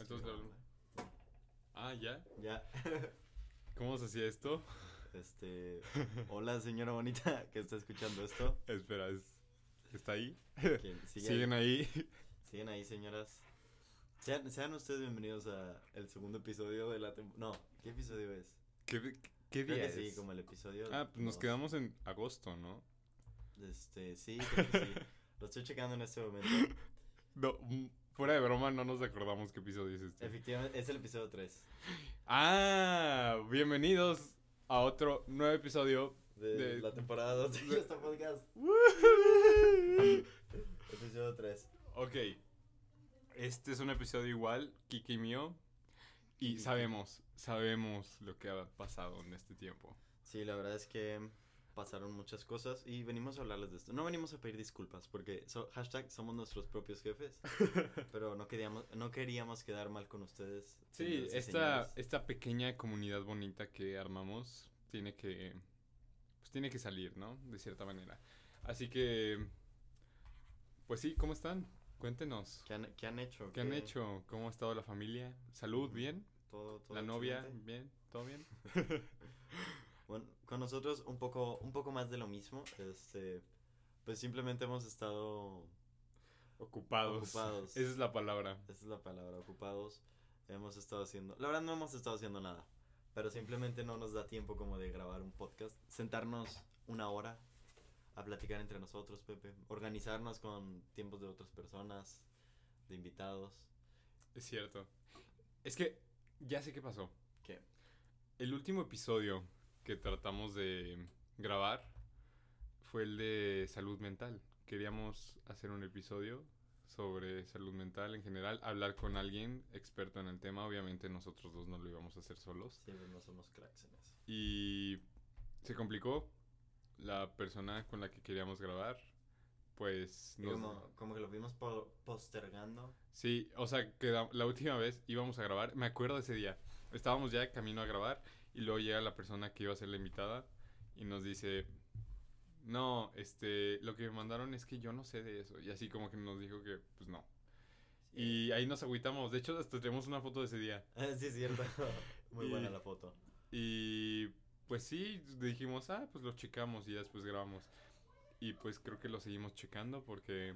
Entonces, grabando. Ah, ¿ya? Ya. ¿Cómo se hacía esto? Este. Hola, señora bonita que está escuchando esto. Espera, ¿es- ¿está ahí? ¿Quién? Sigue ¿Siguen ahí? Siguen ahí, señoras. Sean, sean ustedes bienvenidos a el segundo episodio de la temporada. No, ¿qué episodio es? ¿Qué, qué Creo día que es? sí, como el episodio. Ah, pues nos quedamos en agosto, ¿no? Este, sí, creo que sí. Lo estoy checando en este momento. No, mm, fuera de broma, no nos acordamos qué episodio es este. Efectivamente, es el episodio 3 Ah, bienvenidos a otro nuevo episodio. de, De- la temporada 2 de este podcast. Episodio 3. Ok, este es un episodio igual, Kiki y mío. Y sabemos, sabemos lo que ha pasado en este tiempo. Sí, la verdad es que pasaron muchas cosas y venimos a hablarles de esto. No venimos a pedir disculpas porque so- hashtag somos nuestros propios jefes, pero no queríamos, no queríamos quedar mal con ustedes. Sí, esta, esta pequeña comunidad bonita que armamos tiene que, pues tiene que salir, ¿no? De cierta manera. Así que, pues sí, ¿cómo están? Cuéntenos. ¿Qué han, qué han hecho? ¿Qué han hecho? ¿Cómo ha estado la familia? ¿Salud? ¿Bien? ¿Todo, todo ¿La novia? ¿Bien? ¿Todo bien? Bueno, con nosotros un poco, un poco más de lo mismo. Este, pues simplemente hemos estado, Ocupados. Ocupados. Esa es la palabra. esa es la palabra, ocupados. Hemos estado haciendo, la verdad no hemos estado haciendo nada, pero simplemente no nos da tiempo como de grabar un podcast, sentarnos una hora a platicar entre nosotros, Pepe, organizarnos con tiempos de otras personas, de invitados. Es cierto. Es que ya sé qué pasó. ¿Qué? El último episodio que tratamos de grabar fue el de salud mental. Queríamos hacer un episodio sobre salud mental en general, hablar con alguien experto en el tema. Obviamente nosotros dos no lo íbamos a hacer solos. Siempre no somos cracks en eso. Y se complicó. La persona con la que queríamos grabar, pues... Nos- como, como que lo fuimos po- postergando. Sí, o sea, que la, la última vez íbamos a grabar, me acuerdo de ese día. Estábamos ya camino a grabar y luego llega la persona que iba a ser la invitada y nos dice, no, este, lo que me mandaron es que yo no sé de eso. Y así como que nos dijo que, pues no. Y ahí nos agüitamos. De hecho, hasta tenemos una foto de ese día. Ah, sí, es cierto. Muy buena la foto. Y pues sí, dijimos, ah, pues lo checamos y ya después grabamos. Y pues creo que lo seguimos checando porque...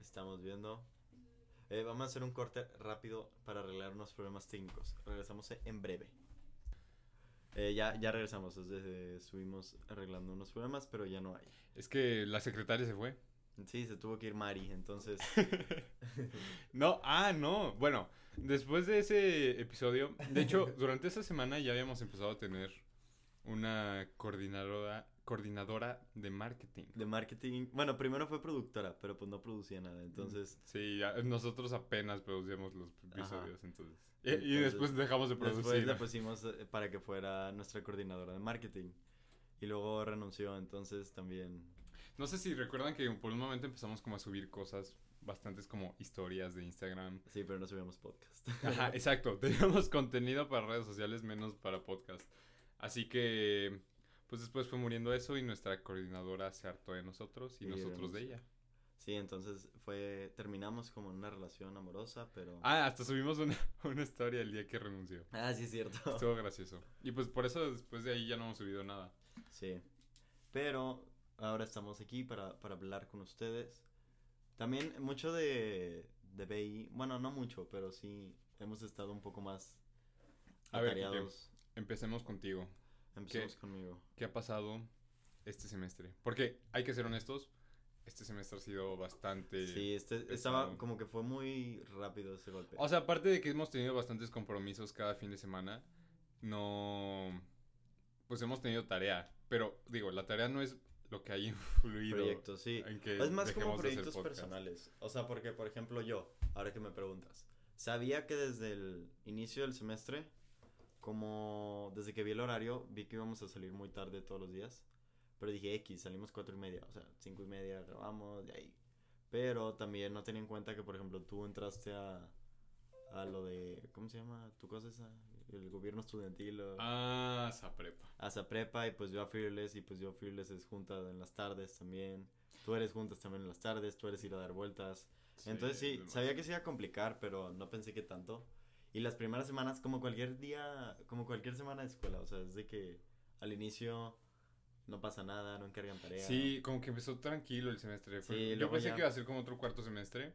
Estamos viendo. Eh, vamos a hacer un corte rápido para arreglar unos problemas técnicos. Regresamos en breve. Eh, ya, ya regresamos. Estuvimos arreglando unos problemas, pero ya no hay. Es que la secretaria se fue. Sí, se tuvo que ir Mari, entonces. No, ah, no. Bueno, después de ese episodio, de hecho, durante esa semana ya habíamos empezado a tener una coordinadora, coordinadora de marketing. de marketing. Bueno, primero fue productora, pero pues no producía nada. Entonces. Sí, nosotros apenas producíamos los episodios, entonces. Y, y Entonces, después dejamos de producir. Después la pusimos eh, para que fuera nuestra coordinadora de marketing. Y luego renunció, entonces también. No sé si recuerdan que por un momento empezamos como a subir cosas bastantes como historias de Instagram. Sí, pero no subíamos podcast. Ajá, exacto. Teníamos contenido para redes sociales menos para podcast. Así que, pues después fue muriendo eso y nuestra coordinadora se hartó de nosotros y Y nosotros de ella. Sí, entonces fue. Terminamos como en una relación amorosa, pero. Ah, hasta subimos una, una historia el día que renunció. Ah, sí, es cierto. Estuvo gracioso. Y pues por eso después de ahí ya no hemos subido nada. Sí. Pero ahora estamos aquí para, para hablar con ustedes. También mucho de, de BI. Bueno, no mucho, pero sí hemos estado un poco más A ver. Empecemos contigo. Empecemos ¿Qué? conmigo. ¿Qué ha pasado este semestre? Porque hay que ser honestos, este semestre ha sido bastante... Sí, este pesado. estaba como que fue muy rápido ese golpe. O sea, aparte de que hemos tenido bastantes compromisos cada fin de semana, no... Pues hemos tenido tarea. Pero digo, la tarea no es lo que hay influido proyectos, sí. en que Es más como proyectos personales. O sea, porque, por ejemplo, yo, ahora que me preguntas, sabía que desde el inicio del semestre, como desde que vi el horario, vi que íbamos a salir muy tarde todos los días. Pero dije, X, salimos cuatro y media, o sea, cinco y media grabamos, de ahí. Pero también no tenía en cuenta que, por ejemplo, tú entraste a, a lo de, ¿cómo se llama? ¿Tu cosa esa? El gobierno estudiantil. O, Ah, esa prepa. a esa prepa y pues yo a Fearless y pues yo a Fearless es junta en las tardes también. Tú eres juntas también en las tardes, tú eres ir a dar vueltas. Entonces sí, demasiado. sabía que se iba a complicar, pero no pensé que tanto. Y las primeras semanas, como cualquier día, como cualquier semana de escuela, o sea, es de que al inicio no pasa nada, no encargan tarea. Sí, como que empezó tranquilo el semestre. Fue- Sí, Yo pensé ya- que iba a ser como otro cuarto semestre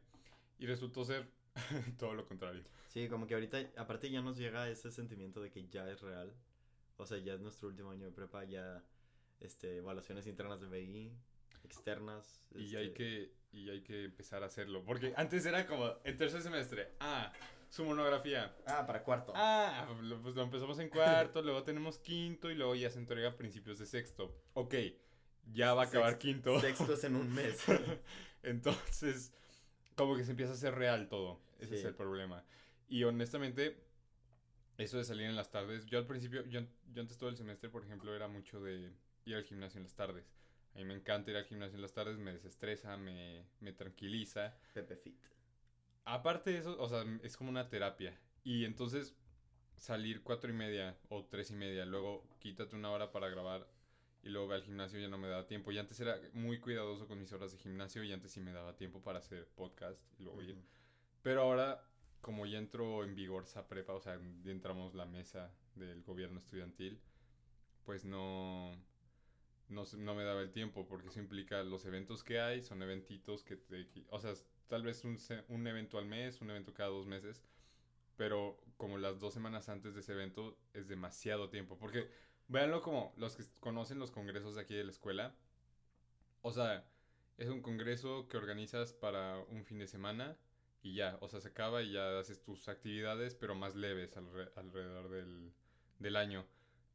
y resultó ser todo lo contrario. Sí, como que ahorita, aparte ya nos llega ese sentimiento de que ya es real. O sea, ya es nuestro último año de prepa, ya, este, evaluaciones internas de BI, externas. Y hay este, que y hay que empezar a hacerlo, porque antes era como en tercer semestre, ah, su monografía. Ah, para cuarto. Ah, lo- pues lo empezamos en cuarto, luego tenemos quinto y luego ya se entrega a principios de sexto. Ok, ya va a acabar Sexto- quinto. Sexto es en un mes. Entonces, como que se empieza a hacer real todo. Ese es el problema. Y honestamente, eso de salir en las tardes, yo al principio, yo, yo antes todo el semestre, por ejemplo, era mucho de ir al gimnasio en las tardes. A mí me encanta ir al gimnasio en las tardes, me desestresa, me, me tranquiliza. Pepe Fit. Aparte de eso, o sea, es como una terapia. Y entonces salir cuatro y media o tres y media, luego quítate una hora para grabar y luego ve al gimnasio ya no me daba tiempo. Y antes era muy cuidadoso con mis horas de gimnasio y antes sí me daba tiempo para hacer podcast y luego ir. Ujú. Pero ahora, como ya entró en vigor esa prepa, o sea, ya entramos la mesa del gobierno estudiantil, pues no, no, no me daba el tiempo, porque eso implica los eventos que hay, son eventitos que te... O sea, tal vez un, un evento al mes, un evento cada dos meses, pero como las dos semanas antes de ese evento es demasiado tiempo, porque véanlo como los que conocen los congresos de aquí de la escuela, o sea, es un congreso que organizas para un fin de semana y ya, o sea, se acaba y ya haces tus actividades, pero más leves alre- alrededor del, del año.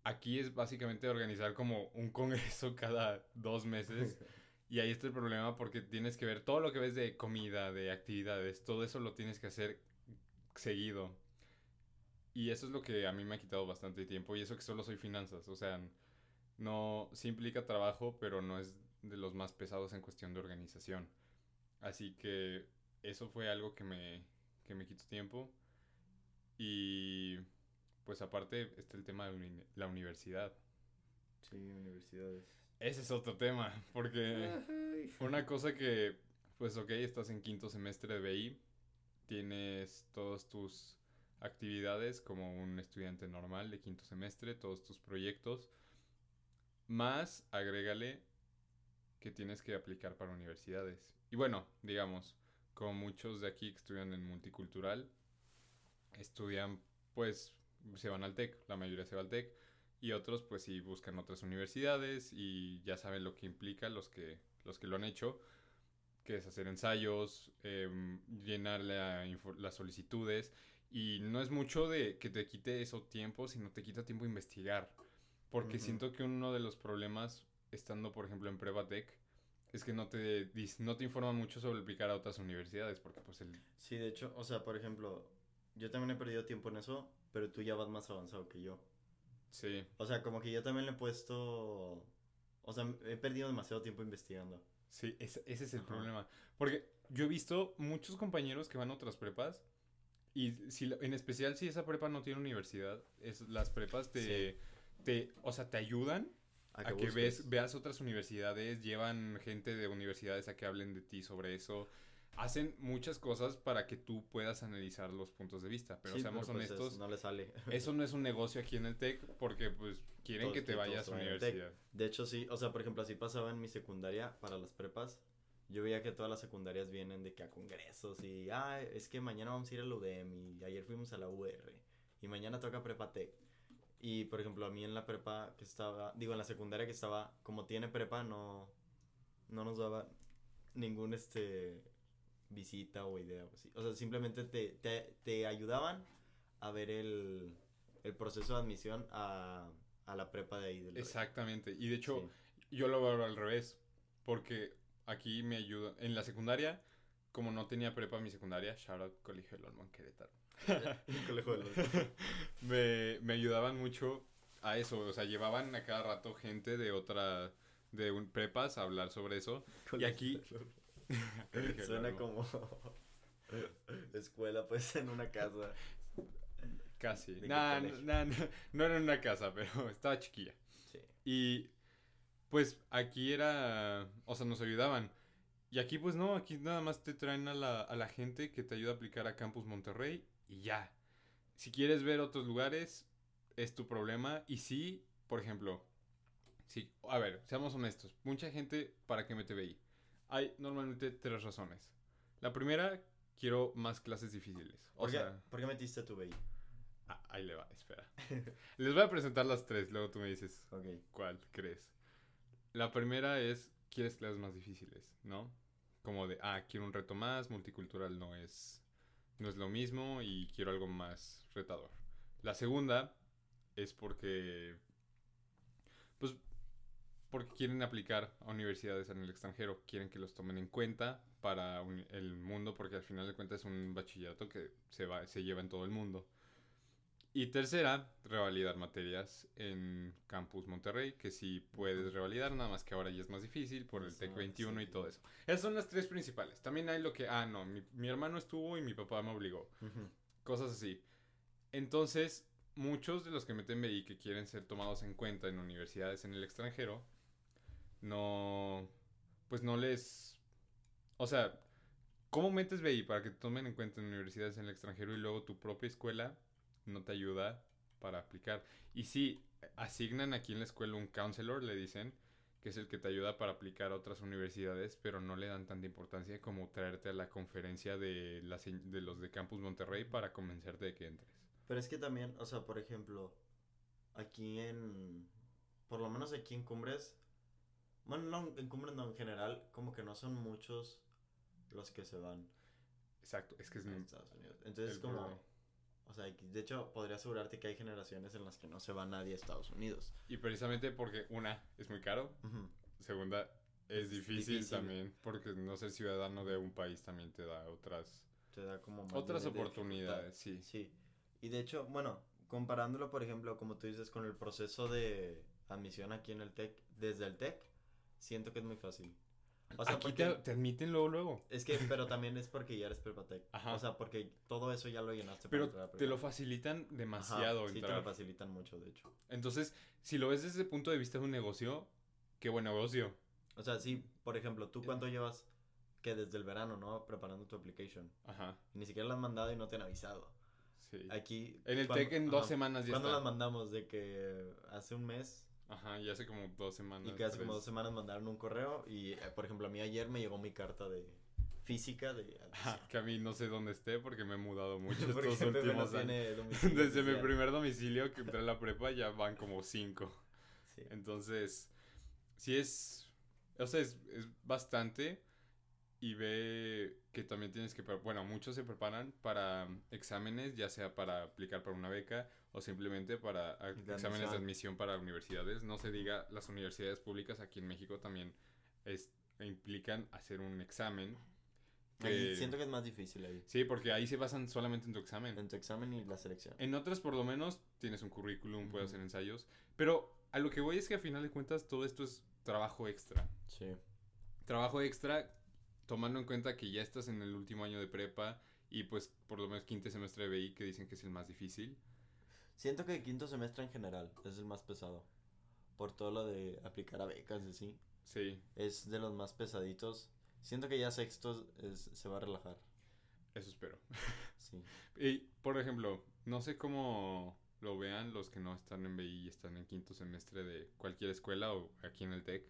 Aquí es básicamente organizar como un congreso cada dos meses y ahí está el problema porque tienes que ver todo lo que ves de comida, de actividades, todo eso lo tienes que hacer seguido. Y eso es lo que a mí me ha quitado bastante tiempo y eso que solo soy finanzas, o sea, no, sí implica trabajo, pero no es de los más pesados en cuestión de organización. Así que eso fue algo que me, que me quitó tiempo. Y pues aparte está el tema de la uni- la universidad. Sí, universidades. Ese es otro tema, porque una cosa que, pues ok, estás en quinto semestre de BI, tienes todas tus actividades como un estudiante normal de quinto semestre, todos tus proyectos, más agrégale que tienes que aplicar para universidades. Y bueno, digamos, como muchos de aquí que estudian en multicultural, estudian, pues, se van al TEC, la mayoría se va al TEC, y otros, pues, sí buscan otras universidades y ya saben lo que implica los que, los que lo han hecho, que es hacer ensayos, em, llenar la las solicitudes, y no es mucho de que te quite eso tiempo, sino te quita tiempo investigar. Porque Ujú. siento que uno de los problemas, estando por ejemplo en Prevatec, es que no te, no te informan mucho sobre aplicar a otras universidades, porque pues el... Sí, de hecho, o sea, por ejemplo, yo también he perdido tiempo en eso, pero tú ya vas más avanzado que yo. Sí, O sea, como que yo también le he puesto... O sea, he perdido demasiado tiempo investigando. sí, ese, ese es el Ajá. problema. Porque yo he visto muchos compañeros que van a otras prepas y si, en especial si esa prepa no tiene universidad, es, las prepas te, te, o sea, te ayudan a que busques. ves, veas otras universidades, llevan gente de universidades a que hablen de ti sobre eso. Hacen muchas cosas para que tú puedas analizar los puntos de vista, pero Sí, seamos pero, pues, honestos, es- no le sale. eso no es un negocio aquí en el TEC porque pues quieren Todos que te vayas a TEC. universidad. De hecho, sí, o sea, por ejemplo, así pasaba en mi secundaria para las prepas. Yo veía que todas las secundarias vienen de que a congresos y, ah, es que mañana vamos a ir al UDEM y ayer fuimos a la UR y mañana toca Prepa Tech. Y, por ejemplo, a mí en la prepa que estaba, digo, en la secundaria que estaba, como tiene prepa, no, no nos daba ningún, este, visita o idea o así. O sea, simplemente te, te, te ayudaban a ver el, el proceso de admisión a, a la prepa de ahí. Del Exactamente. Y de hecho, Sí. yo lo veo al revés. Porque aquí me ayuda. En la secundaria, como no tenía prepa mi secundaria, shout out Colegio de Lolman Querétaro. Colegio de me, me ayudaban mucho a eso. O sea, llevaban a cada rato gente de otra. de un prepas a hablar sobre eso. Y aquí. Suena como escuela, pues, en una casa. Casi. ¿De qué Nah, nah, nah, no era en una casa, pero estaba chiquilla. Sí. Y pues aquí era, o sea, nos ayudaban. Y aquí pues no, aquí nada más te traen a la, a la gente que te ayuda a aplicar a Campus Monterrey y ya. Si quieres ver otros lugares, es tu problema. Y sí, por ejemplo, sí, a ver, seamos honestos. Mucha gente, ¿para qué mete BI? Hay normalmente tres razones. La primera, quiero más clases difíciles. O ¿Por, qué, sea, ¿Por qué metiste tu BI? ah, ahí le va, espera. Les voy a presentar las tres, luego tú me dices Ok. cuál crees. La primera es, quieres clases más difíciles, ¿no? Como de, ah, quiero un reto más, multicultural no es, no es lo mismo y quiero algo más retador. La segunda es porque, pues, porque quieren aplicar a universidades en el extranjero, quieren que los tomen en cuenta para un- el mundo, porque al final de cuentas es un bachillerato que se, va, se lleva en todo el mundo. Y tercera, revalidar materias en Campus Monterrey, que sí puedes revalidar, nada más que ahora ya es más difícil por el TEC 21 y sí. todo eso. Esas son las tres principales. También hay lo que, ah, no, mi, mi hermano estuvo y mi papá me obligó. Ujú. Cosas así. Entonces, muchos de los que meten BI que quieren ser tomados en cuenta en universidades en el extranjero, no, pues no les, o sea, ¿cómo metes BI para que te tomen en cuenta en universidades en el extranjero y luego tu propia escuela no te ayuda para aplicar? Y sí, asignan aquí en la escuela un counselor, le dicen, que es el que te ayuda para aplicar a otras universidades, pero no le dan tanta importancia como traerte a la conferencia de, las, de los de Campus Monterrey para convencerte de que entres. Pero es que también, o sea, por ejemplo, aquí en. Por lo menos aquí en Cumbres. Bueno, no, en Cumbres no, en general, como que no son muchos los que se van Exacto, es que es mi- Estados Unidos. Entonces, como. problema. O sea, de hecho, podría asegurarte que hay generaciones en las que no se va nadie a Estados Unidos. Y precisamente porque una, es muy caro, segunda, es Es difícil, difícil. también, porque no ser ciudadano de un país también te da otras, Te da como más otras oportunidades, sí. Sí. Y de hecho, bueno, comparándolo, por ejemplo, como tú dices, con el proceso de admisión aquí en el TEC, desde el TEC, siento que es muy fácil. O sea, Aquí porque... te, te admiten luego, luego. Es que, pero también es porque ya eres prepatec. Ajá. O sea, porque todo eso ya lo llenaste Pero te lo facilitan Ajá, demasiado Sí, te entrar. lo facilitan mucho, de hecho. Entonces, si lo ves desde el punto de vista de un negocio, qué buen negocio. O sea, sí, por ejemplo, ¿tú cuánto llevas que desde el verano, no? Preparando tu application. Ajá, Y ni siquiera la han mandado y no te han avisado. sí. Aquí. En el ¿cuándo- TEC en dos ajá, semanas ya ¿Cuándo está. las mandamos? De que hace un mes Ajá, ya hace como dos semanas. y que hace como dos semanas mandaron un correo. Y, eh, por ejemplo, a mí ayer me llegó mi carta de física de. Ajá, que a mí no sé dónde esté porque me he mudado mucho estos no últimos años. Desde mi primer domicilio que entré a la prepa ya van como cinco. Sí. Entonces, sí es, o sea, es, es bastante y ve que también tienes que, bueno, muchos se preparan para exámenes, ya sea para aplicar para una beca o simplemente para a- De exámenes de admisión. para universidades. No se diga, las universidades públicas aquí en México también es, implican hacer un examen. Ahí siento que es más difícil ahí. Sí, porque ahí se basan solamente en tu examen. En tu examen y la selección. En otras, por lo menos, tienes un currículum, puedes hacer ensayos. Pero a lo que voy es que a final de cuentas todo esto es trabajo extra. Sí. Trabajo extra tomando en cuenta que ya estás en el último año de prepa y pues por lo menos quinto semestre de BI que dicen que es el más difícil. Siento que quinto semestre en general es el más pesado. Por todo lo de aplicar a becas y así. Sí, Es de los más pesaditos. Siento que ya sexto es- se va a relajar. eso espero. Sí. Y, por ejemplo, no sé cómo lo vean los que no están en BI y están en quinto semestre de cualquier escuela o aquí en el TEC.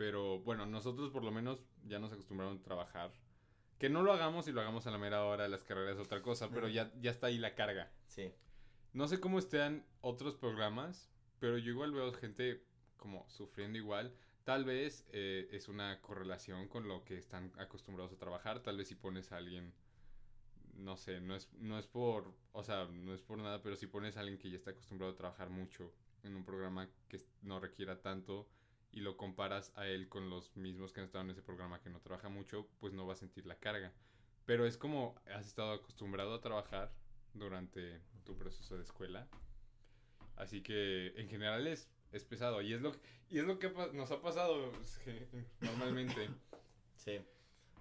Pero bueno, nosotros por lo menos ya nos acostumbraron a trabajar. Que no lo hagamos y lo hagamos a la mera hora de las carreras es otra cosa, pero ya, ya está ahí la carga. Sí. No sé cómo estén otros programas, pero yo igual veo gente como sufriendo igual. Tal vez eh, es una correlación con lo que están acostumbrados a trabajar. Tal vez si pones a alguien, no sé, no es, no es por, o sea, no es por nada, pero si pones a alguien que ya está acostumbrado a trabajar mucho en un programa que no requiera tanto y lo comparas a él con los mismos que han estado en ese programa que no trabaja mucho, pues no va a sentir la carga. Pero es como has estado acostumbrado a trabajar durante tu proceso de escuela. Así que en general es, es pesado. Y es lo, y es lo que nos ha pasado sí, normalmente. Sí.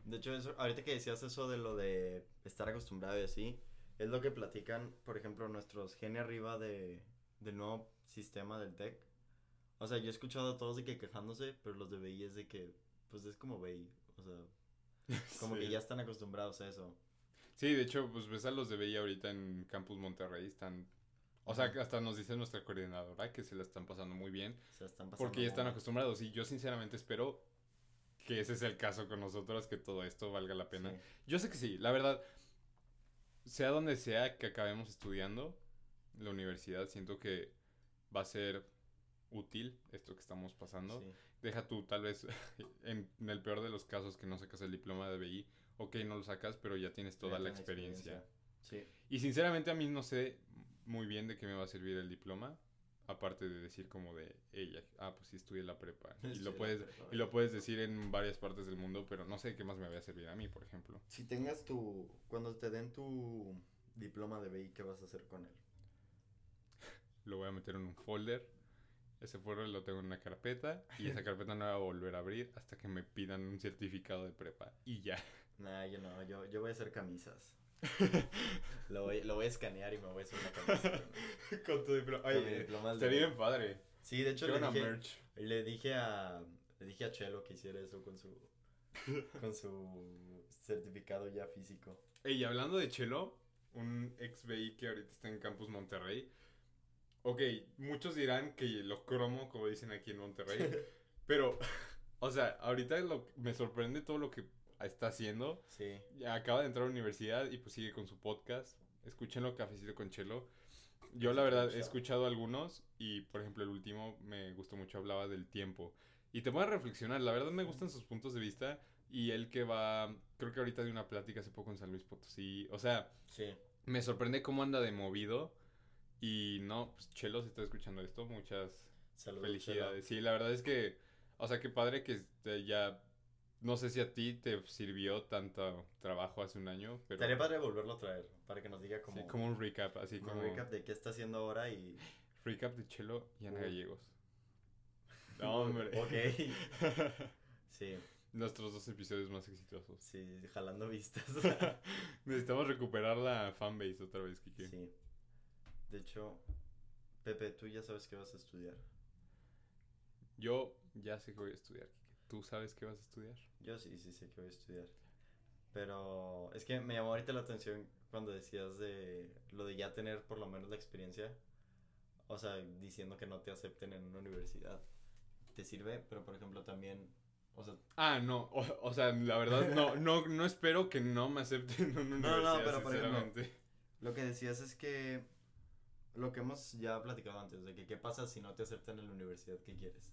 De hecho, eso, ahorita que decías eso de lo de estar acostumbrado y así, es lo que platican, por ejemplo, nuestros gene arriba de, del nuevo sistema del TEC. O sea, yo he escuchado a todos de que quejándose, pero los de BI es de que, pues es como BI. O sea, como que ya están acostumbrados a eso. Sí, de hecho, pues ves a los de BI ahorita en Campus Monterrey, están... O sea, hasta nos dice nuestra coordinadora que se la están pasando muy bien, O sea, están pasando. porque ya están acostumbrados. Y yo sinceramente espero que ese sea el caso con nosotros, que todo esto valga la pena. Sí. Yo sé que sí, la verdad, sea donde sea que acabemos estudiando, la universidad, siento que va a ser útil esto que estamos pasando. Sí. Deja tú, tal vez, en, en el peor de los casos, que no sacas el diploma de BI. Ok, no lo sacas, pero ya tienes toda Ya la experiencia. Sí. Y sinceramente a mí no sé muy bien de qué me va a servir el diploma. Aparte de decir como de ella, ah, pues sí estudié la prepa. Y lo puedes, prepa, y lo puedes decir en varias partes del mundo, pero no sé qué más me vaya a servir a mí, por ejemplo. Si tengas tu. Cuando te den tu diploma de BI, ¿qué vas a hacer con él? Lo voy a meter en un folder. Ese folder lo tengo en una carpeta. Y esa carpeta no la voy a volver a abrir hasta que me pidan un certificado de prepa. Y ya. Nah, yo no, yo, yo voy a hacer camisas. lo, voy, lo voy a escanear y me voy a hacer una camisa. Con tu diploma. Con mi diploma de estaría BI. bien padre. Sí, de hecho le dije, merch. le dije a le dije a Chelo que hiciera eso con su con su certificado ya físico. Y hablando de Chelo, un ex BI que ahorita está en Campus Monterrey. Ok, muchos dirán que lo cromo, como dicen aquí en Monterrey. pero, o sea, ahorita lo- me sorprende todo lo que está haciendo. Sí. Acaba de entrar a la universidad y pues sigue con su podcast. Escúchenlo, Cafecito con Chelo. Yo la verdad he escuchado algunos y por ejemplo el último me gustó mucho, hablaba del tiempo. Y te pone a reflexionar, la verdad me gustan sus puntos de vista y él que va, creo que ahorita de una plática hace poco en San Luis Potosí. O sea, Sí. me sorprende cómo anda de movido y no, pues Chelo, si está escuchando esto, muchas felicidades. Sí, la verdad es que, o sea, qué padre que este, ya, no sé si a ti te sirvió tanto trabajo hace un año, pero... Estaría padre volverlo a traer para que nos diga como, Sí, como un recap, así como como. un recap de qué está haciendo ahora y Recap de Chelo y Ana Uh. Gallegos. No, hombre. Ok. Sí, Nuestros dos episodios más exitosos. sí, jalando vistas. Necesitamos recuperar la fanbase otra vez, Kike. Sí. De hecho, Pepe, tú ya sabes qué vas a estudiar. Yo ya sé que voy a estudiar. ¿Tú sabes qué vas a estudiar? Yo sí, sí sé que voy a estudiar. Pero es que me llamó ahorita la atención cuando decías de lo de ya tener por lo menos la experiencia. O sea, diciendo que no te acepten en una universidad. Te sirve, pero por ejemplo también, o sea, Ah, no. O, o sea, la verdad, no, no, no espero que no me acepten en una No, no, universidad, pero por ejemplo, lo que decías es que lo que hemos ya platicado antes, de que qué pasa si no te aceptan en la universidad que quieres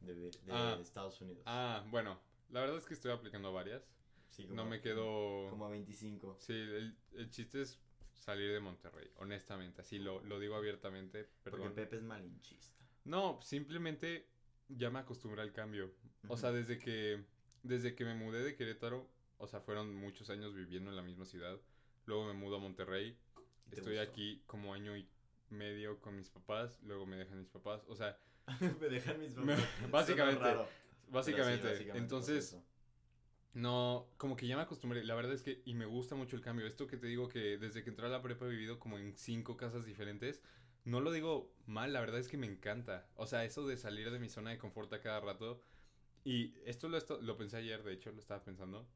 de, de Ah. Estados Unidos. Ah, bueno. La verdad es que estoy aplicando varias. Sí, No me quedo... Como a 25. Sí, el, el chiste es salir de Monterrey, honestamente. Así lo, lo digo abiertamente, Porque perdón. Pepe es malinchista. No, simplemente ya me acostumbré al cambio. O sea, desde que, desde que me mudé de Querétaro, o sea, fueron muchos años viviendo en la misma ciudad. Luego me mudo a Monterrey. ¿Y te Estoy gustó? aquí como año y medio con mis papás. Luego me dejan mis papás. O sea, me dejan mis papás. Básicamente, raro, pero sí, básicamente. básicamente Entonces, no, como que ya me acostumbré. La verdad es que, y me gusta mucho el cambio. Esto que te digo que desde que entré a la prepa he vivido como en cinco casas diferentes. No lo digo mal, la verdad es que me encanta. O sea, eso de salir de mi zona de confort a cada rato. Y esto lo, esto- lo pensé ayer, de hecho, lo estaba pensando.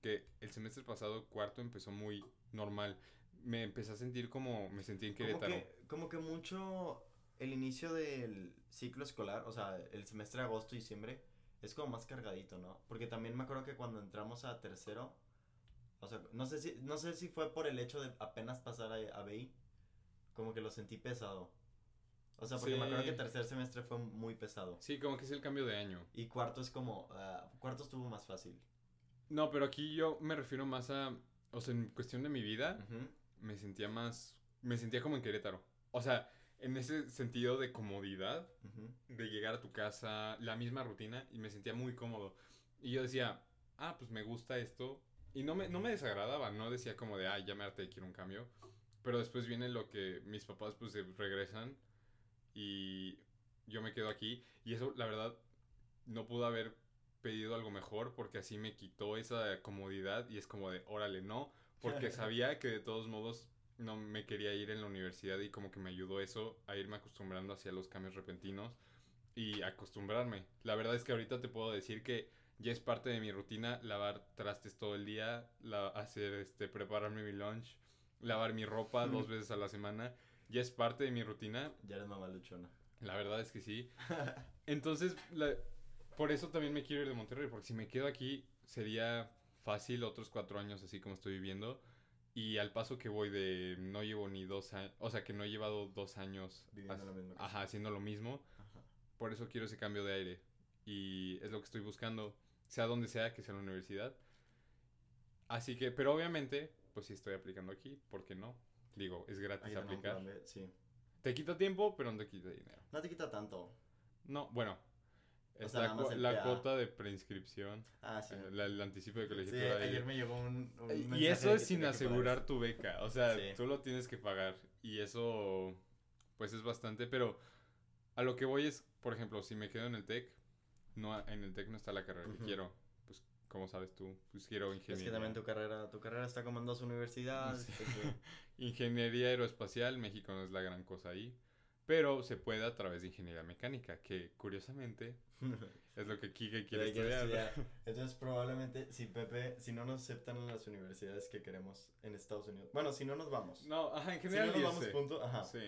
Que el semestre pasado, cuarto, empezó muy normal. Me empecé a sentir como me sentí en como Querétaro. que, como que mucho el inicio del ciclo escolar, o sea, el semestre de agosto y diciembre, es como más cargadito, ¿no? Porque también me acuerdo que cuando entramos a tercero, o sea, no sé si, no sé si fue por el hecho de apenas pasar a, a BI, como que lo sentí pesado. O sea, porque me acuerdo que tercer semestre fue muy pesado. Sí, como que es el cambio de año. Y cuarto es como, ah, cuarto estuvo más fácil. No, pero aquí yo me refiero más a, o sea, en cuestión de mi vida, Ujú. Me sentía más, me sentía como en Querétaro. O sea, en ese sentido de comodidad, de llegar a tu casa, la misma rutina, y me sentía muy cómodo. Y yo decía, ah, pues me gusta esto. Y no me, no me desagradaba, no decía como de, ah, ya me harté, quiero un cambio. Pero después viene lo que mis papás pues regresan y yo me quedo aquí. Y eso, la verdad, no pude haber pedido algo mejor porque así me quitó esa comodidad y es como de, órale, no, porque sabía que de todos modos no me quería ir en la universidad y como que me ayudó eso a irme acostumbrando hacia los cambios repentinos y acostumbrarme. La verdad es que ahorita te puedo decir que ya es parte de mi rutina lavar trastes todo el día, la, hacer, este, prepararme mi lunch, lavar mi ropa dos veces a la semana, ya es parte de mi rutina. Ya eres mamá luchona. La verdad es que sí. Entonces, la- por eso también me quiero ir de Monterrey, porque si me quedo aquí sería fácil otros cuatro años así como estoy viviendo. Y al paso que voy de no llevo ni dos años, o sea que no he llevado dos años Viviendo la misma ajá, haciendo lo mismo, Ajá. por eso quiero ese cambio de aire. Y es lo que estoy buscando, sea donde sea, que sea la universidad. Así que, pero obviamente, pues si estoy aplicando aquí, ¿por qué no? Digo, es gratis aplicar. B, Sí. Te quita tiempo, pero no te quita dinero. No te quita tanto. No, bueno. O Es sea, la, cuota de preinscripción, Ah, sí. eh, la- el anticipo de colegiatura. y- ayer me llegó un, un y eso es sin asegurar tu beca. O sea, Sí. tú lo tienes que pagar. Y eso, pues es bastante. Pero a lo que voy es, por ejemplo, si me quedo en el TEC, no, en el TEC no está la carrera que quiero. Pues, como sabes tú, pues quiero Es ingeniería. que también tu carrera, tu carrera está como en dos universidades. Sí. entonces- Ingeniería aeroespacial, México no es la gran cosa ahí. Pero se puede a través de ingeniería mecánica, que curiosamente es lo que Kike quiere estudiar. estudiar. Entonces probablemente si Pepe, si no nos aceptan en las universidades que queremos en Estados Unidos. Bueno, si no nos vamos. No, ajá, en si no general. nos vamos punto, ajá. Sí.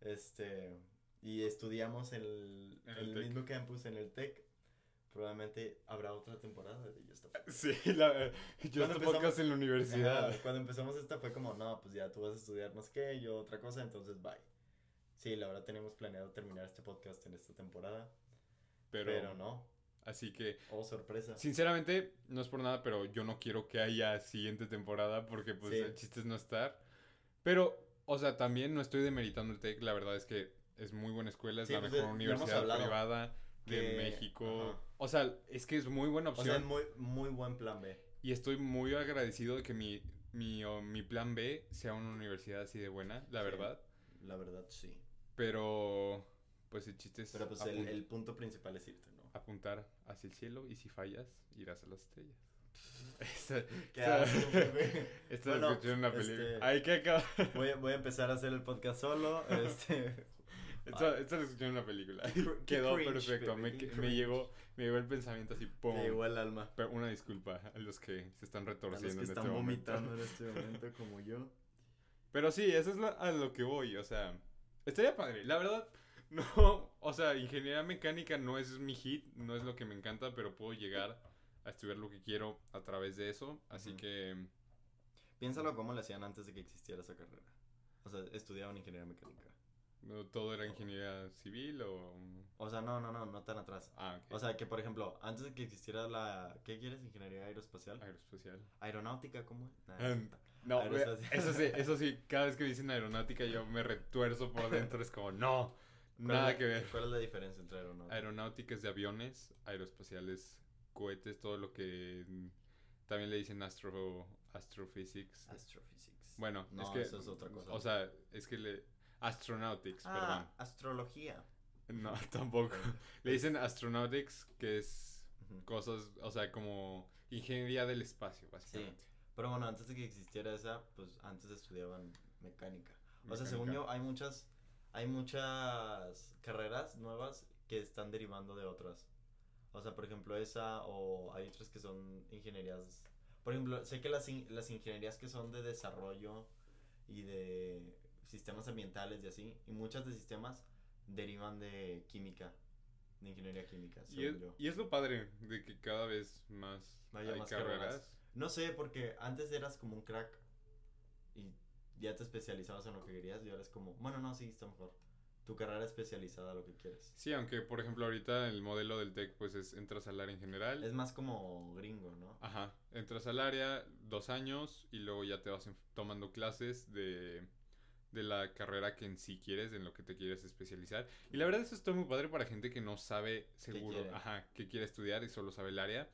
Este y estudiamos en el, En el el mismo campus en el TEC. Probablemente habrá otra temporada de Just Sí, la, yo empezamos- podcast en la universidad. Ajá, cuando empezamos esta fue como, no, pues ya tú vas a estudiar sé qué, yo otra cosa, entonces bye. Sí, la verdad tenemos planeado terminar este podcast en esta temporada, pero, pero, no. Así que, Oh, sorpresa. sinceramente, no es por nada, pero yo no quiero que haya siguiente temporada porque pues Sí. el chiste es no estar. Pero, o sea, también no estoy demeritando el TEC, la verdad es que es muy buena escuela, es Sí, la pues, mejor universidad privada de que- México. ajá. O sea, es que es muy buena O opción. sea, es muy, muy buen plan B. Y estoy muy agradecido de que mi, mi, o mi plan B sea una universidad así de buena, la Sí. verdad. La verdad, sí. Pero, pues el chiste es Pero pues el, punto principal es irte, ¿no? apuntar hacia el cielo y si fallas, irás a las estrellas. Esta, ¿Qué esta- Bueno, la escuché en una película. este- Hay que acabar. Voy a, voy a empezar a hacer el podcast solo. Este, Esta, esta la escuché en una película. qué Quedó cringe, perfecto. Me, qué me llegó, me llegó el pensamiento así, ¡pum! te llegó el alma. Pero una disculpa a los que se están A los retorciendo que en están este momento. vomitando en este momento como yo. Pero sí, eso es lo- a lo que voy, o sea, estaría padre. La verdad, no, o sea, ingeniería mecánica no es mi hit, no es lo que me encanta, pero puedo llegar a estudiar lo que quiero a través de eso, así que Piénsalo cómo le hacían antes de que existiera esa carrera. O sea, estudiaban ingeniería mecánica. no, todo era ingeniería civil o... O sea, no, no, no, no tan atrás. Ah, ok. O sea, que por ejemplo, antes de que existiera la... ¿Qué quieres? ¿Ingeniería aeroespacial? aeroespacial. Aeronáutica, ¿cómo? es? Nah, Ah, no eso sí, eso sí, cada vez que dicen aeronáutica yo me retuerzo por dentro, es como, no, ¿Cuál nada la- que ver. ¿Cuál es la diferencia entre aeronáutica? Aeronáutica es de aviones, aeroespacial es cohetes, todo lo que también le dicen astro, astrophysics. Astrophysics. Bueno, no, es que, eso es otra cosa. o sea, es que le, astronautics, ah, astrología. perdón. No, tampoco. Le dicen astronautics, que es cosas, o sea, como ingeniería del espacio, básicamente. Pero bueno, antes de que existiera esa, pues antes estudiaban mecánica. O sea, Mecánica. según yo, hay muchas, hay muchas carreras nuevas que están derivando de otras. O sea, por ejemplo, esa o hay otras que son ingenierías. Por ejemplo, sé que las, las ingenierías que son de desarrollo y de sistemas ambientales y así, y muchas de sistemas derivan de química, de ingeniería química, Y según es, yo. y es lo padre de que cada vez más Haya hay más carreras. carreras. No sé, porque antes eras como un crack y ya te especializabas en lo que querías y ahora es como, bueno, no, sí, está mejor. Tu carrera especializada a lo que quieres. Sí, aunque por ejemplo ahorita el modelo del TEC pues es entras al área en general. Es más como gringo, ¿no? Ajá, entras al área dos años y luego ya te vas tomando clases de, de la carrera que en sí quieres, en lo que te quieres especializar. Y la verdad eso está muy padre para gente que no sabe seguro, quiere? ajá, qué quiere estudiar y solo sabe el área.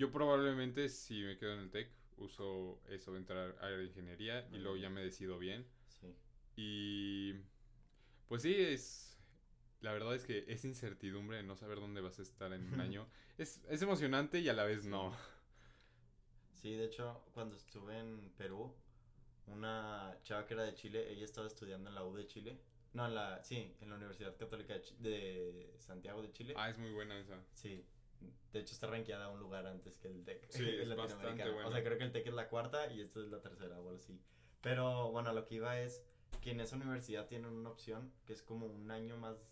Yo probablemente si me quedo en el TEC uso eso de entrar a de ingeniería y luego ya me decido bien. Sí. Y pues sí, es... La verdad es que es incertidumbre de no saber dónde vas a estar en un año. Es, es emocionante y a la vez no. Sí, de hecho, cuando estuve en Perú, una chava que era de Chile, ella estaba estudiando en la U de Chile. No, en la, sí, en la Universidad Católica de, de Santiago de Chile. Ah, es muy buena esa. Sí. De hecho, está rankeada un lugar antes que el TEC. Sí, es bastante bueno. O sea, creo que el TEC es la cuarta y esta es la tercera o algo así. Pero bueno, lo que iba es que en esa universidad tienen una opción que es como un año más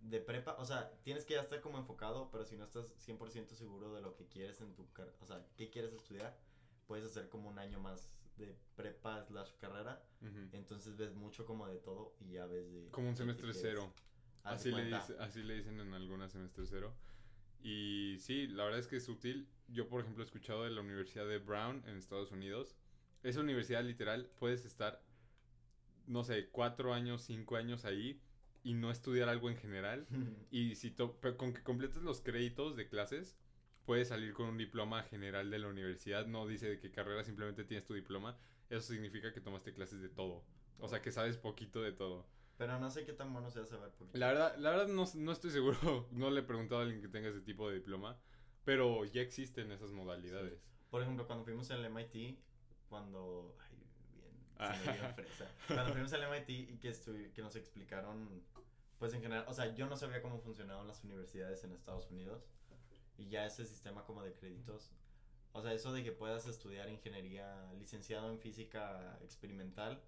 de prepa. O sea, tienes que ya estar como enfocado, pero si no estás 100% seguro de lo que quieres en tu carrera, o sea, qué quieres estudiar, puedes hacer como un año más de prepa slash carrera. Entonces ves mucho como de todo y ya ves de... Como un semestre cero. Así le, dice- así le dicen en algunas semestre cero. Y sí, la verdad es que es útil. Yo, por ejemplo, he escuchado de la Universidad de Brown en Estados Unidos. Esa universidad literal puedes estar, no sé, cuatro años, cinco años ahí y no estudiar algo en general. Y si to- pero con que completes los créditos de clases, puedes salir con un diploma general de la universidad. No dice de qué carrera, simplemente tienes tu diploma. Eso significa que tomaste clases de todo. O sea, que sabes poquito de todo. Pero no sé qué tan bueno sea saber poquito. La verdad, la verdad no, no estoy seguro. No le he preguntado a alguien que tenga ese tipo de diploma. Pero ya existen esas modalidades. Por ejemplo, cuando fuimos al MIT, cuando... Ay, bien, Ah. se me dio fresa. Cuando fuimos al MIT y que, estu- que nos explicaron, pues en general, o sea, yo no sabía cómo funcionaban las universidades en Estados Unidos. Y ya ese sistema como de créditos. O sea, eso de que puedas estudiar ingeniería licenciado en física experimental,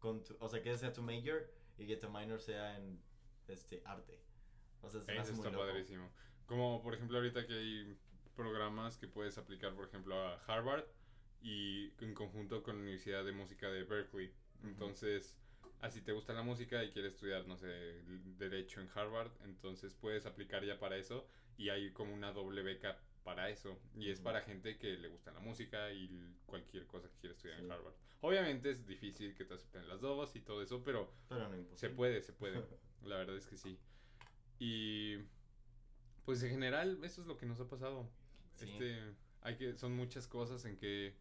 con tu- o sea, que sea tu major y que tu minor sea en este arte. O sea, se Eso muy está loco. padrísimo. Como por ejemplo ahorita que hay programas que puedes aplicar, por ejemplo, a Harvard y en conjunto con la Universidad de Música de Berkeley. Entonces, así te gusta la música y quieres estudiar, no sé, derecho en Harvard, entonces puedes aplicar ya para eso y hay como una doble beca para eso. Y es para gente que le gusta la música y cualquier cosa que quiera estudiar en. Harvard. Obviamente es difícil que te acepten las dos y todo eso, pero Pero no se puede, se puede. La verdad es que sí. Y pues en general eso es lo que nos ha pasado. Sí. Este, hay que son muchas cosas en que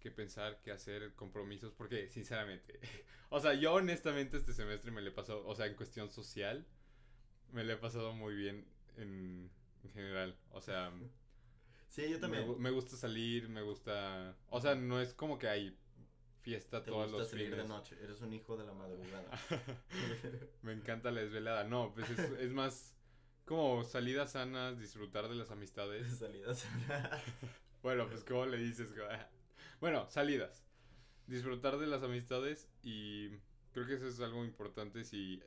que pensar, que hacer, compromisos, porque sinceramente, o sea, yo honestamente este semestre me le he pasado, o sea, en cuestión social, me le he pasado muy bien en, en general. O sea, Sí, yo también. me gusta salir, me gusta, o sea, no es como que hay fiesta Te todos gusta los salir fines. de noche. Eres un hijo de la madrugada. Me encanta la desvelada. No, pues es, es más como salidas sanas, disfrutar de las amistades. Salidas. Bueno, pues ¿cómo le dices? Bueno, salidas. Disfrutar de las amistades y creo que eso es algo importante si,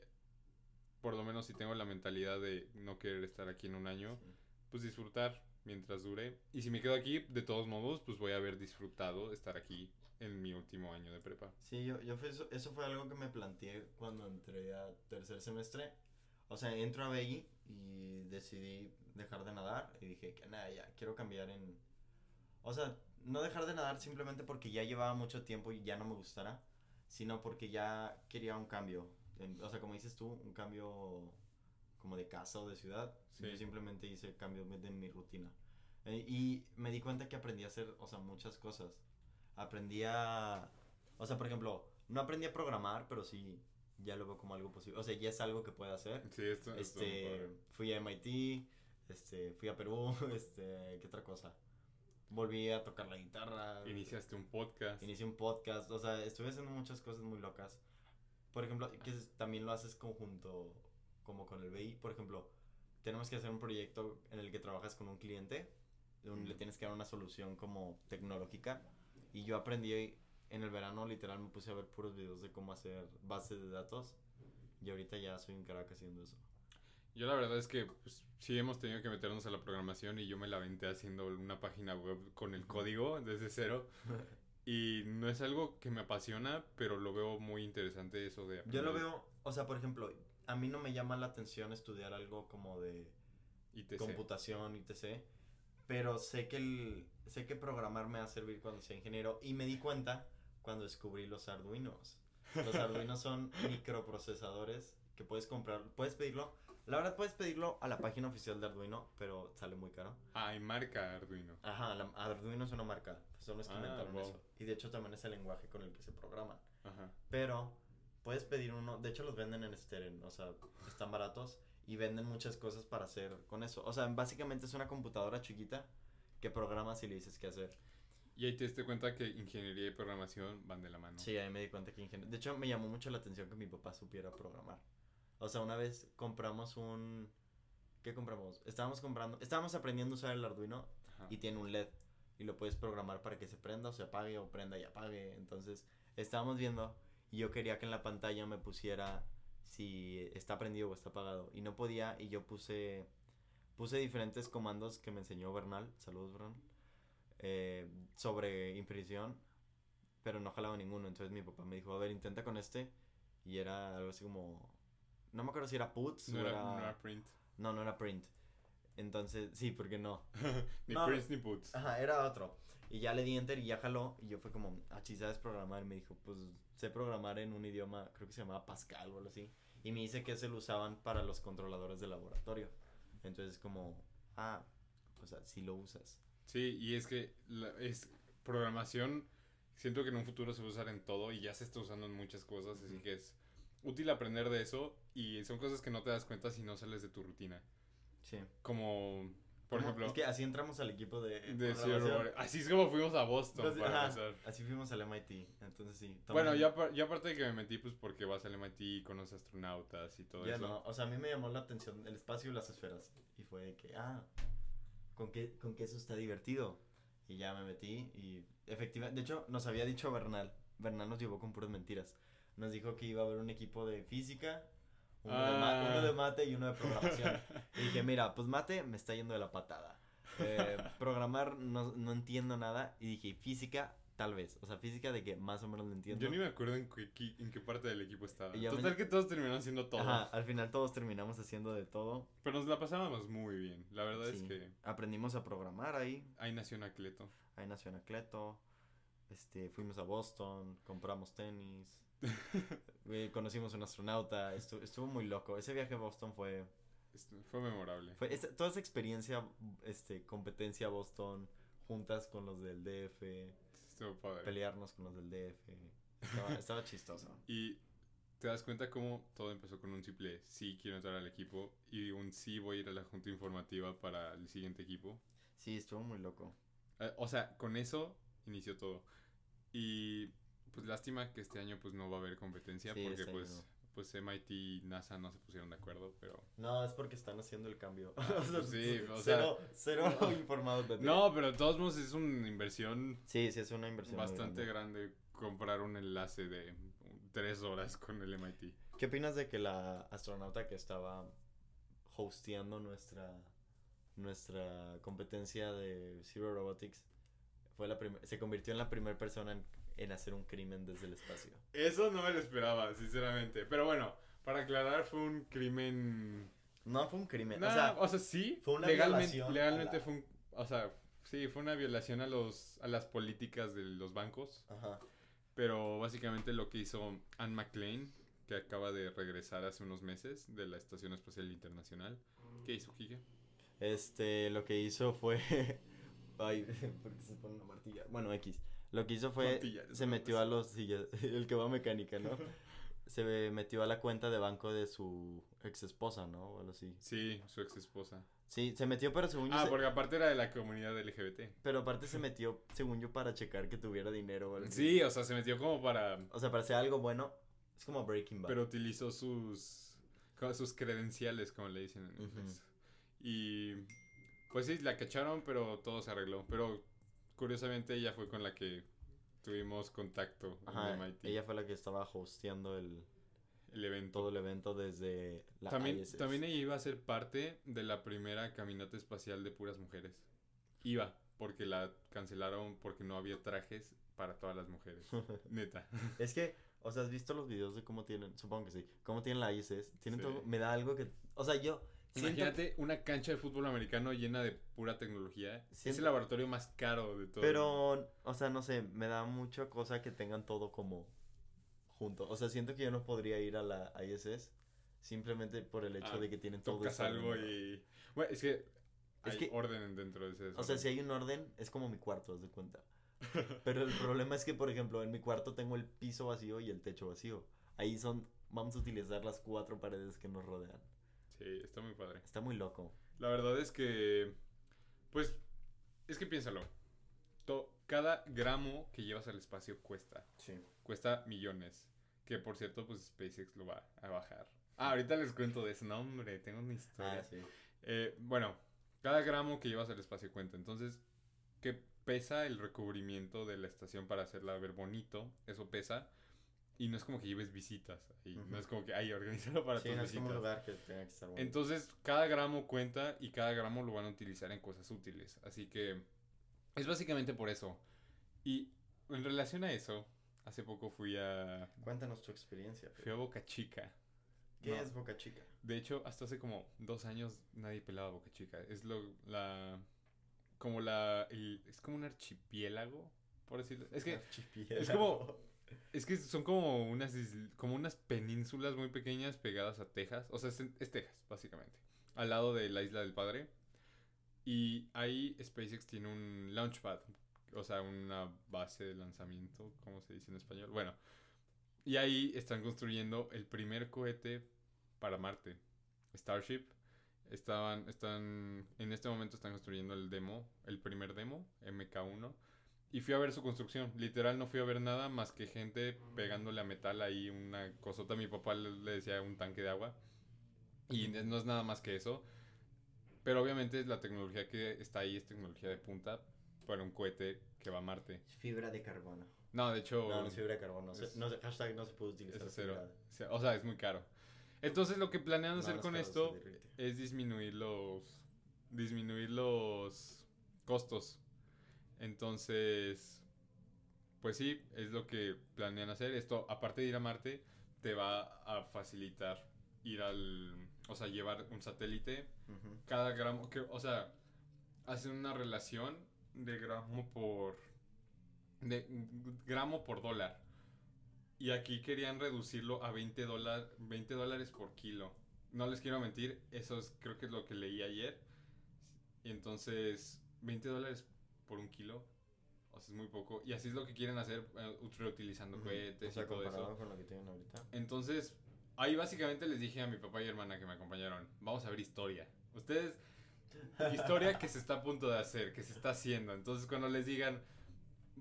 por lo menos si tengo la mentalidad de no querer estar aquí en un año, pues disfrutar mientras dure. Y si me quedo aquí, de todos modos, pues voy a haber disfrutado estar aquí en mi último año de prepa. Sí, yo, yo eso, eso fue algo que me planteé cuando entré a tercer semestre. O sea, entro a BI y decidí dejar de nadar y dije que nada, ya, quiero cambiar en... O sea, no dejar de nadar simplemente porque ya llevaba mucho tiempo y ya no me gustara, sino porque ya quería un cambio. O sea, como dices tú, un cambio como de casa o de ciudad. Sí. Yo simplemente hice cambio de mi rutina. Eh, y me di cuenta que aprendí a hacer, o sea, muchas cosas. Aprendí a... O sea, por ejemplo, no aprendí a programar, pero sí ya lo veo como algo posible. O sea, ya es algo que puedo hacer. Sí, esto, esto Este, padre. fui a MIT, este, fui a Perú, este, ¿qué otra cosa? Volví a tocar la guitarra. Iniciaste un podcast. Inicié un podcast, o sea, estuve haciendo muchas cosas muy locas. Por ejemplo, que también lo haces conjunto, como con el BI. Por ejemplo, tenemos que hacer un proyecto en el que trabajas con un cliente, un- le tienes que dar una solución como tecnológica. Y yo aprendí en el verano, literal, me puse a ver puros videos de cómo hacer bases de datos. Y ahorita ya soy un crack haciendo eso. Yo la verdad es que pues, sí hemos tenido que meternos a la programación y yo me la aventé haciendo una página web con el código desde cero. Y no es algo que me apasiona, pero lo veo muy interesante eso de... Yo lo aprender veo, o sea, por ejemplo, a mí no me llama la atención estudiar algo como de ITC. computación, ITC, pero sé que el, sé que programar me va a servir cuando sea ingeniero y me di cuenta cuando descubrí los Arduinos. Los Arduinos son microprocesadores que puedes comprar, puedes pedirlo. La verdad puedes pedirlo a la página oficial de Arduino, pero sale muy caro. Ah, hay marca Arduino. Ajá, la- Arduino es una marca, son los que Ah, inventaron wow. eso. Y de hecho también es el lenguaje con el que se programan. Ajá. Pero puedes pedir uno, de hecho los venden en Steren, o sea, están baratos y venden muchas cosas para hacer con eso. O sea, básicamente es una computadora chiquita que programas y le dices qué hacer. Y ahí te diste cuenta que ingeniería y programación van de la mano. Sí, ahí me di cuenta que ingeniero. De hecho, me llamó mucho la atención que mi papá supiera programar. O sea, una vez compramos un ¿qué compramos? Estábamos comprando, estábamos aprendiendo a usar el Arduino Ajá. y tiene un LED y lo puedes programar para que se prenda o se apague o prenda y apague. Entonces, estábamos viendo y yo quería que en la pantalla me pusiera si está prendido o está apagado y no podía y yo puse puse diferentes comandos que me enseñó Bernal, saludos Bernal, eh, sobre impresión, pero no jalaba ninguno. Entonces mi papá me dijo, a ver, intenta con este y era algo así como, no me acuerdo si era puts No o era, no era print. no, no era print. Entonces, sí, porque no. ni No, prints ni puts. Ajá, era otro. Y ya le di enter y ya jaló. Y yo fue como, ah, sí, ¿sabes programar? Y me dijo, pues sé programar en un idioma, creo que se llamaba Pascal o algo así. Y me dice que se lo usaban para los controladores de laboratorio. Entonces, como, ah, pues así lo usas. Sí, y es que la- es programación, siento que en un futuro se va a usar en todo y ya se está usando en muchas cosas, así Ujú. que es útil aprender de eso y son cosas que no te das cuenta si no sales de tu rutina. Sí. Como, por ¿Cómo? ejemplo, Es que así entramos al equipo de. de. Zero- así es como fuimos a Boston Entonces, para ajá. Así fuimos al MIT. Entonces, sí. Bueno, ya, ya aparte de que me metí, pues porque vas al MIT y conoces astronautas y todo Ya eso. no, o sea, a mí me llamó la atención el espacio y las esferas. Y fue de que, ah, con que, con que eso está divertido. Y ya me metí y efectivamente, de hecho, nos había dicho Bernal. Bernal nos llevó con puras mentiras. Nos dijo que iba a haber un equipo de física, uno, de, Ah. uno de mate y uno de programación. y dije, mira, pues mate me está yendo de la patada. Eh, programar no, no entiendo nada. Y dije, física, tal vez. O sea, física de que más o menos lo entiendo. Yo ni me acuerdo en qué, en qué parte del equipo estaba. Y ya me- Total que todos terminaron siendo todos. Ajá, al final todos terminamos haciendo de todo. Pero nos la pasábamos muy bien. La verdad es que Aprendimos a programar ahí. ahí nació Anacleto. Ahí nació Anacleto. Este, fuimos a Boston, compramos tenis. eh, conocimos un astronauta. Estuvo, estuvo muy loco. Ese viaje a Boston fue. Fue memorable. fue toda esa experiencia, este, competencia Boston, juntas con los del DF, Estuvo padre. pelearnos con los del DF. Estaba, estaba chistoso. Y te das cuenta cómo todo empezó con un simple sí quiero entrar al equipo y un sí voy a ir a la junta informativa para el siguiente equipo. Sí, estuvo muy loco. Eh, o sea, con eso inició todo. Y pues lástima que este año pues no va a haber competencia Sí, porque este pues no. pues MIT y NASA no se pusieron de acuerdo, pero No, es porque están haciendo el cambio. pues sí, o sea- cero, cero informados de no, pero de todos modos es una inversión Sí, sí, es una inversión. bastante grande. grande comprar un enlace de tres horas con el MIT. ¿Qué opinas de que la astronauta que estaba hosteando nuestra nuestra competencia de Zero Robotics fue la primer- se convirtió en la primera persona en, en hacer un crimen desde el espacio? Eso no me lo esperaba, sinceramente. Pero bueno, para aclarar, fue un crimen. No fue un crimen, Nah, o sea, sí, fue una legalmente, violación legalmente la- fue un. O sea, sí, fue una violación a, los, a las políticas de los bancos. ajá. Pero básicamente lo que hizo Anne McLean, que acaba de regresar hace unos meses de la Estación Espacial Internacional. ¿Qué hizo, Kike? Este, lo que hizo fue ay, ¿por qué se pone una martilla? Bueno, X. Lo que hizo fue se metió a los ya- el que va a mecánica, ¿no? Se metió a la cuenta de banco de su ex esposa, ¿no? O algo así. Sí, su ex esposa. Sí, se metió, pero según yo. Ah, se- porque aparte era de la comunidad LGBT. Pero aparte se metió, según yo, para checar que tuviera dinero o algo así. Sí, o sea, se metió como para. O sea, para hacer algo bueno. Es como Breaking Bad. Pero utilizó sus. sus credenciales, como le dicen en inglés. Y. Pues sí, la cacharon, pero todo se arregló. Pero curiosamente ella fue con la que tuvimos contacto Ajá, en MIT. ella fue la que estaba hosteando el, el evento. todo el evento desde la También, ISS. también ella iba a ser parte de la primera caminata espacial de puras mujeres. Iba, porque la cancelaron porque no había trajes para todas las mujeres. Neta. Es que, o sea, ¿has visto los videos de cómo tienen? Supongo que sí. ¿Cómo tienen la ISS? Tienen Sí. todo. Me da algo que. O sea, yo. Siento Imagínate una cancha de fútbol americano llena de pura tecnología. Es el laboratorio más caro de todo. Pero, o sea, no sé, me da mucha cosa que tengan todo como junto. O sea, siento que yo no podría ir a la ISS simplemente por el hecho Ah, de que tienen todo Tocas algo y... Bueno, es que Es hay que- orden dentro de ese O sea, si hay un orden, es como mi cuarto, haz de cuenta. Pero el problema es que, por ejemplo, en mi cuarto tengo el piso vacío y el techo vacío. Ahí son, vamos a utilizar las cuatro paredes que nos rodean. Sí, está muy padre. Está muy loco. La verdad es que... Pues, es que piénsalo. To- cada gramo que llevas al espacio cuesta. Sí. Cuesta millones. Que por cierto, pues SpaceX lo va a bajar. Ah, ahorita les cuento de ese nombre. Tengo una historia. Ah, sí. Eh, bueno, cada gramo que llevas al espacio cuenta. Entonces, ¿qué pesa el recubrimiento de la estación para hacerla ver bonito? Eso pesa. Y no es como que lleves visitas. No es como que, ay, organízalo para Sí, tus no es visitas. como un lugar que tenga que estar bonito. Entonces, cada gramo cuenta y cada gramo lo van a utilizar en cosas útiles. Así que es básicamente por eso. Y en relación a eso, hace poco fui a, Cuéntanos tu experiencia. Fui a Boca Chica. ¿Qué No. es Boca Chica? De hecho, hasta hace como dos años nadie pelaba Boca Chica. Es lo, la, como la, el- es como un archipiélago, por decirlo. Es que, es como- es que son como unas, como unas penínsulas muy pequeñas pegadas a Texas. O sea, es, Texas, básicamente. Al lado de la isla del padre. Y ahí SpaceX tiene un launchpad. O sea, una base de lanzamiento, como se dice en español. Bueno. Y ahí están construyendo el primer cohete para Marte. Starship. Estaban, están, en este momento están construyendo el demo, el primer demo, MK1. Y fui a ver su construcción. Literal no fui a ver nada más que gente pegándole a metal ahí una cosota. Mi papá le, decía un tanque de agua. Y no es nada más que eso. Pero obviamente la tecnología que está ahí es tecnología de punta para un cohete que va a Marte. Fibra de carbono. No, de hecho, No, no es fibra de carbono. es- no se- hashtag no se puede utilizar. es fibra. O sea, es muy caro. Entonces lo que planean hacer no con esto es disminuir los disminuir los costos. Entonces, pues sí, es lo que planean hacer. Esto, aparte de ir a Marte, te va a facilitar ir al, o sea, llevar un satélite. Cada gramo, que, o sea, hacen una relación de gramo por, de gramo por dólar. Y aquí querían reducirlo a 20, dólar, 20 dólares por kilo. No les quiero mentir, eso es, creo que es lo que leí ayer. Y entonces, 20 dólares por un kilo. O sea, es muy poco. Y así es lo que quieren hacer eh, reutilizando Ujú. cohetes O sea, y todo comparado eso. con lo que tienen ahorita. Entonces, ahí básicamente les dije a mi papá y hermana que me acompañaron, vamos a ver historia. Ustedes, historia que se está a punto de hacer, que se está haciendo. Entonces, cuando les digan,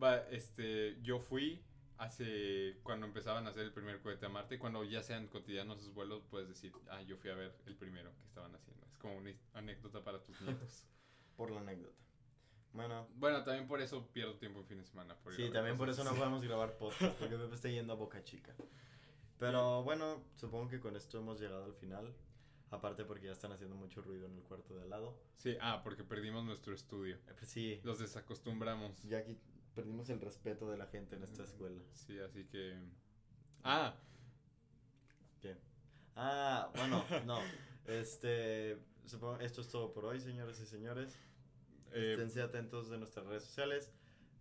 va, este, yo fui hace, cuando empezaban a hacer el primer cohete a Marte, cuando ya sean cotidianos sus vuelos, puedes decir, ah, yo fui a ver el primero que estaban haciendo. Es como una anécdota para tus nietos. Por la anécdota. Bueno, bueno, también por eso pierdo tiempo en fin de semana. por sí, también por eso no podemos grabar podcast, porque Pepe está yendo a Boca Chica. Pero bueno, supongo que con esto hemos llegado al final. Aparte porque ya están haciendo mucho ruido en el cuarto de al lado. Sí, ah, porque perdimos nuestro estudio. Eh, pues sí, Los desacostumbramos. ya aquí perdimos el respeto de la gente en esta escuela. Sí, así que. Ah, ¿Qué? Ah, bueno, no. Este, supongo, esto es todo por hoy, señores y señores. Eh, atentos de nuestras redes sociales.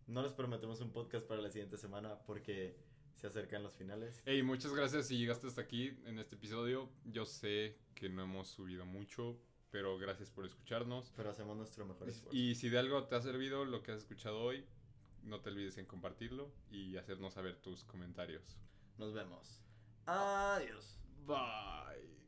No les prometemos un podcast para la siguiente semana porque se acercan los finales. hey, muchas gracias si llegaste hasta aquí en este episodio. Yo sé que no hemos subido mucho, pero gracias por escucharnos. Pero hacemos nuestro mejor esfuerzo. Y si de algo te ha servido lo que has escuchado hoy, no te olvides en compartirlo y hacernos saber tus comentarios. Nos vemos. Adiós. Bye.